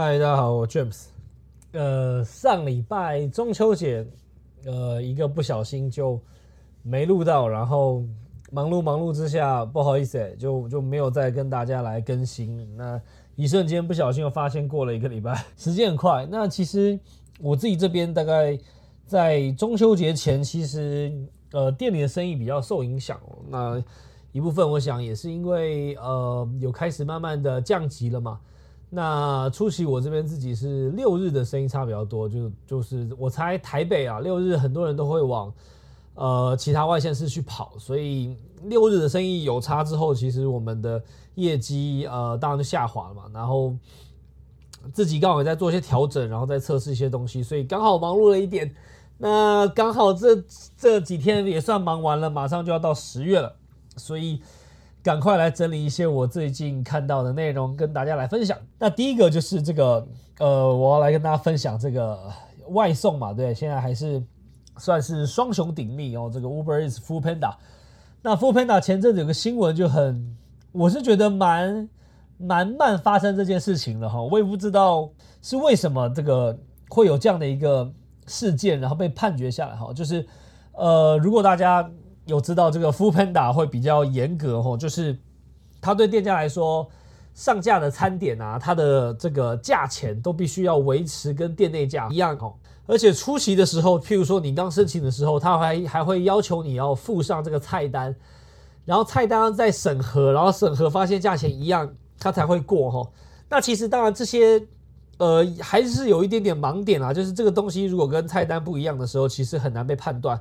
嗨，大家好，我 James。呃，上礼拜中秋节，呃，一个不小心就没录到，然后忙碌忙碌之下，不好意思，就就没有再跟大家来更新。那一瞬间不小心又发现过了一个礼拜，时间很快。那其实我自己这边大概在中秋节前，其实呃店里的生意比较受影响哦。那一部分我想也是因为呃有开始慢慢的降级了嘛。那初期我这边自己是六日的生意差比较多，就就是我猜台北啊六日很多人都会往呃其他外县市去跑，所以六日的生意有差之后，其实我们的业绩呃当然就下滑了嘛。然后自己刚好也在做一些调整，然后再测试一些东西，所以刚好忙碌了一点。那刚好这这几天也算忙完了，马上就要到十月了，所以。赶快来整理一些我最近看到的内容，跟大家来分享。那第一个就是这个，呃，我要来跟大家分享这个外送嘛，对，现在还是算是双雄鼎立哦。这个 Uber is Food Panda。那 Food Panda 前阵子有个新闻就很，我是觉得蛮蛮慢发生这件事情了哈。我也不知道是为什么这个会有这样的一个事件，然后被判决下来哈。就是呃，如果大家。有知道这个 Food Panda 会比较严格吼，就是他对店家来说，上架的餐点啊，它的这个价钱都必须要维持跟店内价一样哦。而且出席的时候，譬如说你刚申请的时候，他还还会要求你要附上这个菜单，然后菜单再审核，然后审核发现价钱一样，他才会过哈。那其实当然这些呃还是有一点点盲点啊，就是这个东西如果跟菜单不一样的时候，其实很难被判断。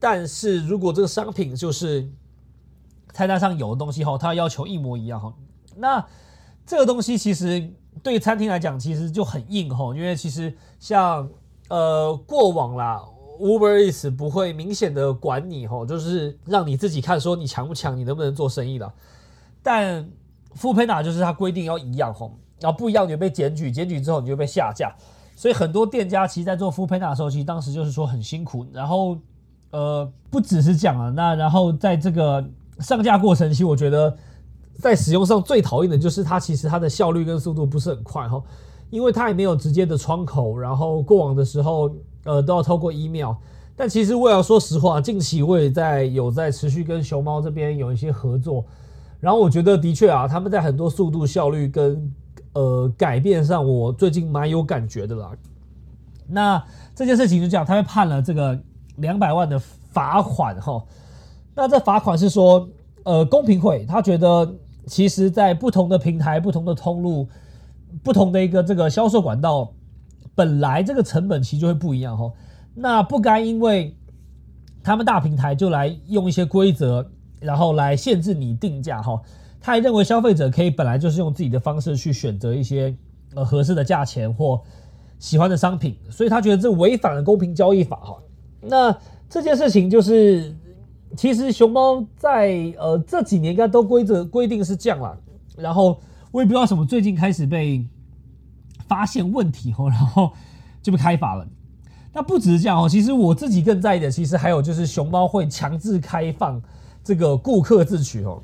但是如果这个商品就是菜单上有的东西哈，它要求一模一样哈，那这个东西其实对餐厅来讲其实就很硬哈，因为其实像呃过往啦，Uber Eats 不会明显的管你哈，就是让你自己看说你强不强，你能不能做生意了。但 f o o p a n a 就是它规定要一样哈，然后不一样你就被检举，检举之后你就被下架，所以很多店家其实在做 f o o p a n a 的时候，其实当时就是说很辛苦，然后。呃，不只是这样啊，那然后在这个上架过程，其实我觉得在使用上最讨厌的就是它，其实它的效率跟速度不是很快哈，因为它也没有直接的窗口，然后过往的时候，呃，都要透过 email。但其实我要说实话，近期我也在有在持续跟熊猫这边有一些合作，然后我觉得的确啊，他们在很多速度、效率跟呃改变上，我最近蛮有感觉的啦。那这件事情就这样，他被判了这个。两百万的罚款哈，那这罚款是说，呃，公平会他觉得，其实，在不同的平台、不同的通路、不同的一个这个销售管道，本来这个成本其实就会不一样哈。那不该因为他们大平台就来用一些规则，然后来限制你定价哈。他还认为消费者可以本来就是用自己的方式去选择一些呃合适的价钱或喜欢的商品，所以他觉得这违反了公平交易法哈。那这件事情就是，其实熊猫在呃这几年应该都规则规定是这样啦，然后我也不知道什么最近开始被发现问题后，然后就被开罚了。那不只是这样哦，其实我自己更在意的，其实还有就是熊猫会强制开放这个顾客自取哦。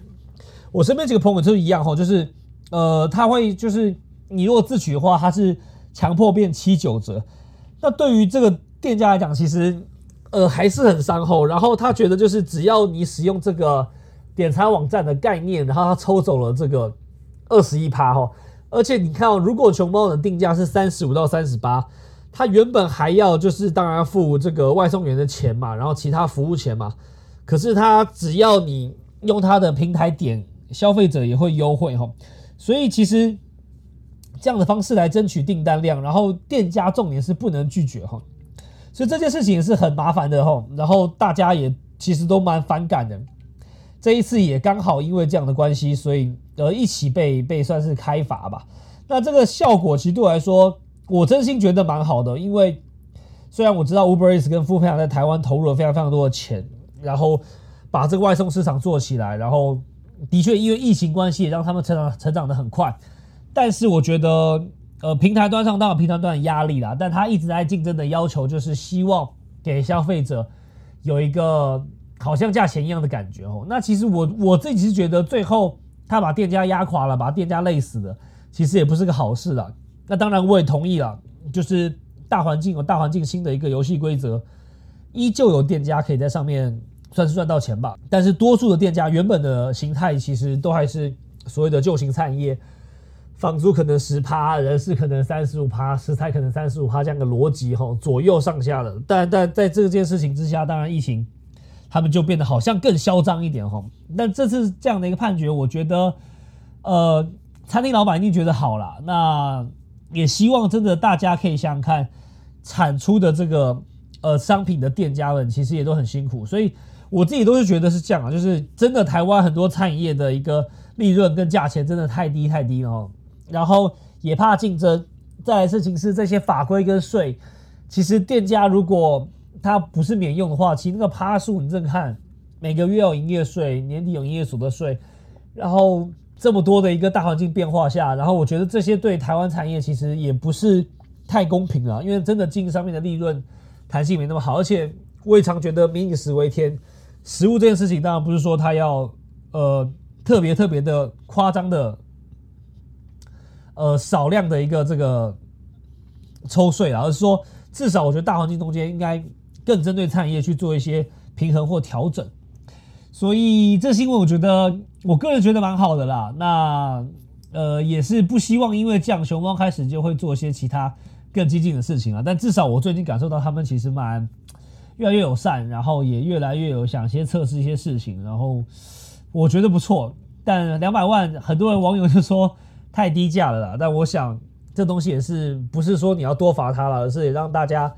我身边几个朋友就一样哦，就是呃他会就是你如果自取的话，他是强迫变七九折。那对于这个店家来讲，其实。呃，还是很伤后。然后他觉得，就是只要你使用这个点餐网站的概念，然后他抽走了这个二十一趴哈。而且你看哦，如果熊猫的定价是三十五到三十八，他原本还要就是当然付这个外送员的钱嘛，然后其他服务钱嘛。可是他只要你用他的平台点，消费者也会优惠哈。所以其实这样的方式来争取订单量，然后店家重点是不能拒绝哈。所以这件事情是很麻烦的吼，然后大家也其实都蛮反感的。这一次也刚好因为这样的关系，所以呃一起被被算是开罚吧。那这个效果其实对我来说，我真心觉得蛮好的，因为虽然我知道 Uber Eats 跟 f o o p a n 在台湾投入了非常非常多的钱，然后把这个外送市场做起来，然后的确因为疫情关系也让他们成长成长的很快，但是我觉得。呃，平台端上当然平台端的压力啦，但他一直在竞争的要求就是希望给消费者有一个好像价钱一样的感觉哦。那其实我我自己是觉得最后他把店家压垮了，把店家累死了，其实也不是个好事啦。那当然我也同意了，就是大环境有大环境新的一个游戏规则，依旧有店家可以在上面算是赚到钱吧。但是多数的店家原本的形态其实都还是所谓的旧型餐饮业。房租可能十趴，人事可能三十五趴，食材可能三十五趴，这样的逻辑哈，左右上下的。但但在这件事情之下，当然疫情，他们就变得好像更嚣张一点哈。但这次这样的一个判决，我觉得，呃，餐厅老板一定觉得好了。那也希望真的大家可以想想看，产出的这个呃商品的店家们，其实也都很辛苦。所以我自己都是觉得是这样啊，就是真的台湾很多餐饮业的一个利润跟价钱真的太低太低了哈。然后也怕竞争，再来事情是这些法规跟税，其实店家如果他不是免用的话，其实那个趴数你正看，每个月有营业税，年底有营业所得税，然后这么多的一个大环境变化下，然后我觉得这些对台湾产业其实也不是太公平了，因为真的经营上面的利润弹性没那么好，而且我也常觉得民以食为天，食物这件事情当然不是说他要呃特别特别的夸张的。呃，少量的一个这个抽税，而是说至少我觉得大环境中间应该更针对产业去做一些平衡或调整。所以这新闻我觉得我个人觉得蛮好的啦。那呃也是不希望因为这样熊猫开始就会做些其他更激进的事情啊。但至少我最近感受到他们其实蛮越来越友善，然后也越来越有想先测试一些事情，然后我觉得不错。但两百万，很多人网友就说。太低价了啦，但我想这东西也是不是说你要多罚他了，而是也让大家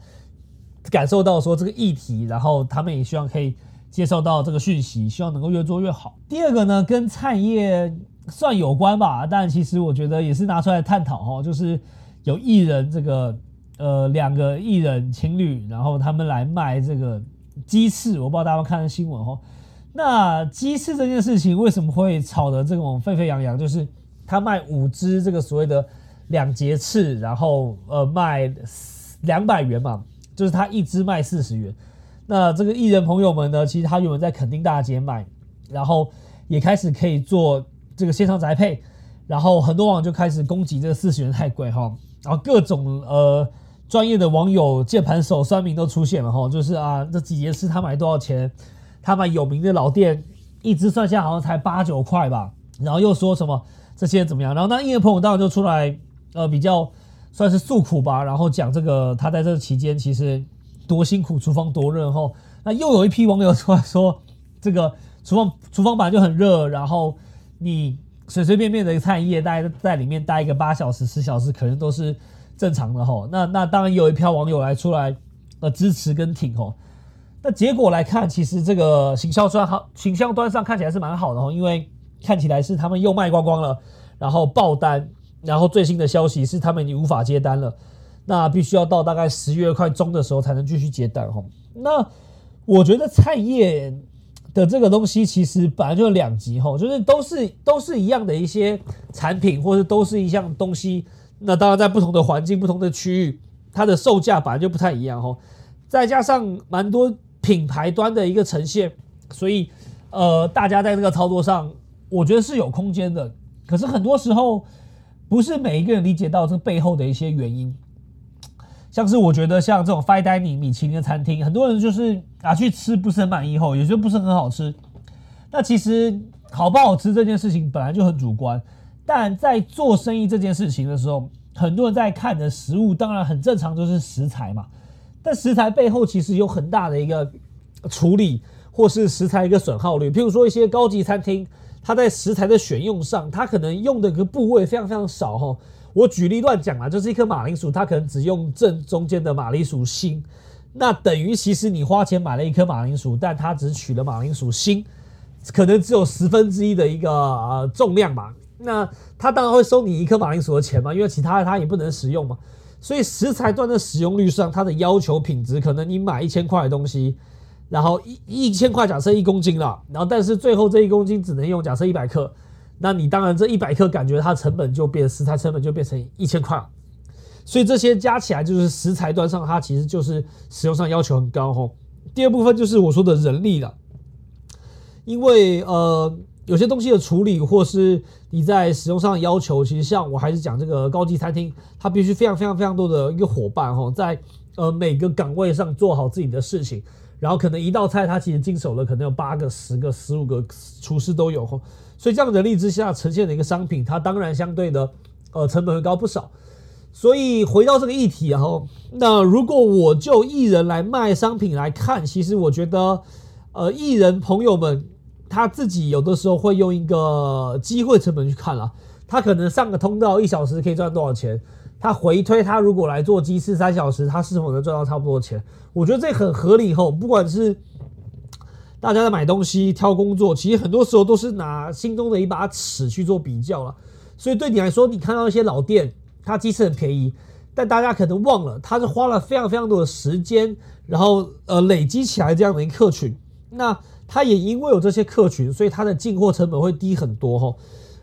感受到说这个议题，然后他们也希望可以接受到这个讯息，希望能够越做越好。第二个呢，跟菜业算有关吧，但其实我觉得也是拿出来探讨哈，就是有艺人这个呃两个艺人情侣，然后他们来卖这个鸡翅，我不知道大家看新闻哈。那鸡翅这件事情为什么会炒得这种沸沸扬扬？就是。他卖五只这个所谓的两节翅，然后呃卖两百元嘛，就是他一只卖四十元。那这个艺人朋友们呢，其实他原本在垦丁大街卖，然后也开始可以做这个线上宅配，然后很多网就开始攻击这个四十元太贵哈，然后各种呃专业的网友键盘手酸民都出现了哈，就是啊这几节翅他买多少钱？他买有名的老店，一只算下好像才八九块吧，然后又说什么？这些怎么样？然后那艺人朋友当然就出来，呃，比较算是诉苦吧，然后讲这个他在这期间其实多辛苦，厨房多热。后那又有一批网友出来说，这个厨房 厨房本来就很热，然后你随随便便的一个菜叶待在里面待一个八小时、十小时，可能都是正常的吼。那那当然有一票网友来出来呃支持跟挺吼。那结果来看，其实这个行销端好，行销端上看起来是蛮好的吼，因为。看起来是他们又卖光光了，然后爆单，然后最新的消息是他们已经无法接单了，那必须要到大概十月快中的时候才能继续接单哈。那我觉得菜叶的这个东西其实本来就两极哈，就是都是都是一样的一些产品，或者都是一项东西。那当然在不同的环境、不同的区域，它的售价本来就不太一样哈。再加上蛮多品牌端的一个呈现，所以呃，大家在这个操作上。我觉得是有空间的，可是很多时候不是每一个人理解到这背后的一些原因。像是我觉得像这种 FIDAY 米其林的餐厅，很多人就是拿去吃不是很满意后，也就不是很好吃。那其实好不好吃这件事情本来就很主观，但在做生意这件事情的时候，很多人在看的食物当然很正常，就是食材嘛。但食材背后其实有很大的一个处理，或是食材一个损耗率。譬如说一些高级餐厅。它在食材的选用上，它可能用的个部位非常非常少哈。我举例乱讲啦，就是一颗马铃薯，它可能只用正中间的马铃薯心，那等于其实你花钱买了一颗马铃薯，但它只取了马铃薯心，可能只有十分之一的一个呃重量嘛。那它当然会收你一颗马铃薯的钱嘛，因为其他的它也不能食用嘛。所以食材端的使用率上，它的要求品质，可能你买一千块的东西。然后一一千块假设一公斤了，然后但是最后这一公斤只能用假设一百克，那你当然这一百克感觉它成本就变食材成本就变成一千块，所以这些加起来就是食材端上它其实就是使用上要求很高吼。第二部分就是我说的人力了，因为呃有些东西的处理，或是你在使用上的要求，其实像我还是讲这个高级餐厅，它必须非常非常非常多的一个伙伴哈，在呃每个岗位上做好自己的事情，然后可能一道菜它其实经手了可能有八个、十个、十五个厨师都有，所以这样人力之下呈现的一个商品，它当然相对的呃成本会高不少。所以回到这个议题然后，那如果我就艺人来卖商品来看，其实我觉得呃艺人朋友们。他自己有的时候会用一个机会成本去看了，他可能上个通道一小时可以赚多少钱，他回推他如果来做鸡翅三小时，他是否能赚到差不多钱？我觉得这很合理吼。不管是大家在买东西、挑工作，其实很多时候都是拿心中的一把尺去做比较了。所以对你来说，你看到一些老店，它鸡翅很便宜，但大家可能忘了，他是花了非常非常多的时间，然后呃累积起来这样的一客群，那。它也因为有这些客群，所以它的进货成本会低很多哈。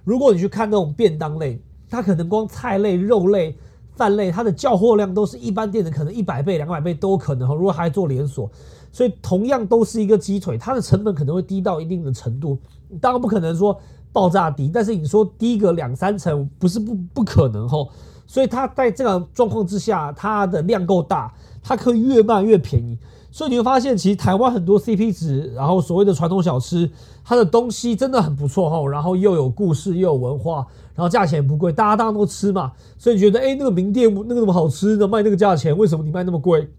如果你去看那种便当类，它可能光菜类、肉类、饭类，它的叫货量都是一般店的可能一百倍、两百倍都可能。如果还做连锁，所以同样都是一个鸡腿，它的成本可能会低到一定的程度。当然不可能说爆炸低，但是你说低个两三成不是不不可能哈。所以它在这样状况之下，它的量够大，它可以越卖越便宜。所以你会发现，其实台湾很多 CP 值，然后所谓的传统小吃，它的东西真的很不错哈，然后又有故事又有文化，然后价钱不贵，大家大家都吃嘛，所以你觉得哎那个名店那个那么好吃的卖那个价钱，为什么你卖那么贵？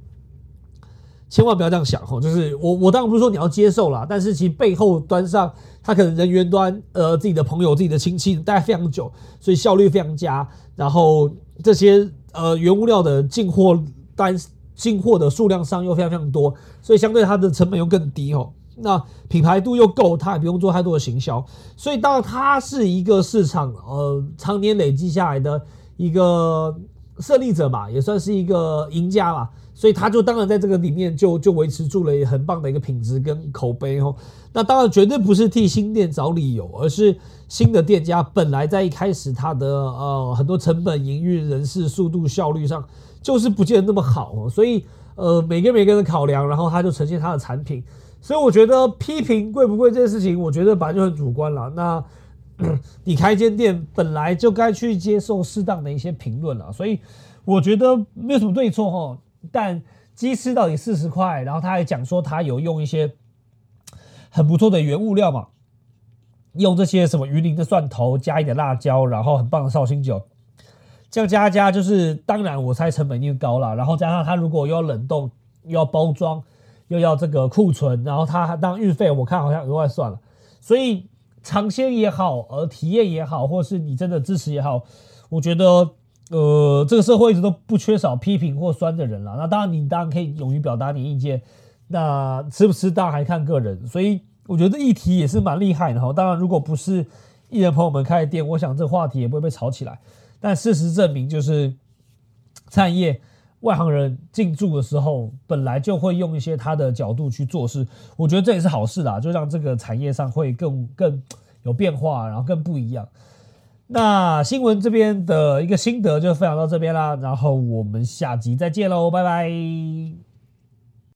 千万不要这样想哈，就是我我当然不是说你要接受啦，但是其实背后端上，他可能人员端呃自己的朋友、自己的亲戚待非常久，所以效率非常佳，然后这些呃原物料的进货单。进货的数量上又非常非常多，所以相对它的成本又更低哦。那品牌度又够，它也不用做太多的行销，所以当然它是一个市场呃常年累积下来的一个胜利者嘛，也算是一个赢家嘛。所以它就当然在这个里面就就维持住了很棒的一个品质跟口碑哦。那当然绝对不是替新店找理由，而是新的店家本来在一开始它的呃很多成本、营运、人事、速度、效率上。就是不见得那么好哦，所以呃，每个每个人的考量，然后他就呈现他的产品。所以我觉得批评贵不贵这件事情，我觉得本来就很主观了。那 你开间店本来就该去接受适当的一些评论了，所以我觉得没有什么对错哈。但鸡翅到底四十块，然后他还讲说他有用一些很不错的原物料嘛，用这些什么鱼鳞的蒜头，加一点辣椒，然后很棒的绍兴酒。这样加加就是，当然我猜成本一定高了，然后加上它如果又要冷冻，又要包装，又要这个库存，然后它当运费，我看好像额外算了。所以尝鲜也好，呃，体验也好，或是你真的支持也好，我觉得，呃，这个社会一直都不缺少批评或酸的人了。那当然你当然可以勇于表达你意见，那吃不吃当然还看个人。所以我觉得议题也是蛮厉害的哈。当然如果不是艺人朋友们开的店，我想这话题也不会被炒起来。但事实证明，就是产业外行人进驻的时候，本来就会用一些他的角度去做事。我觉得这也是好事啦，就让这个产业上会更更有变化，然后更不一样。那新闻这边的一个心得就分享到这边啦，然后我们下集再见喽，拜拜。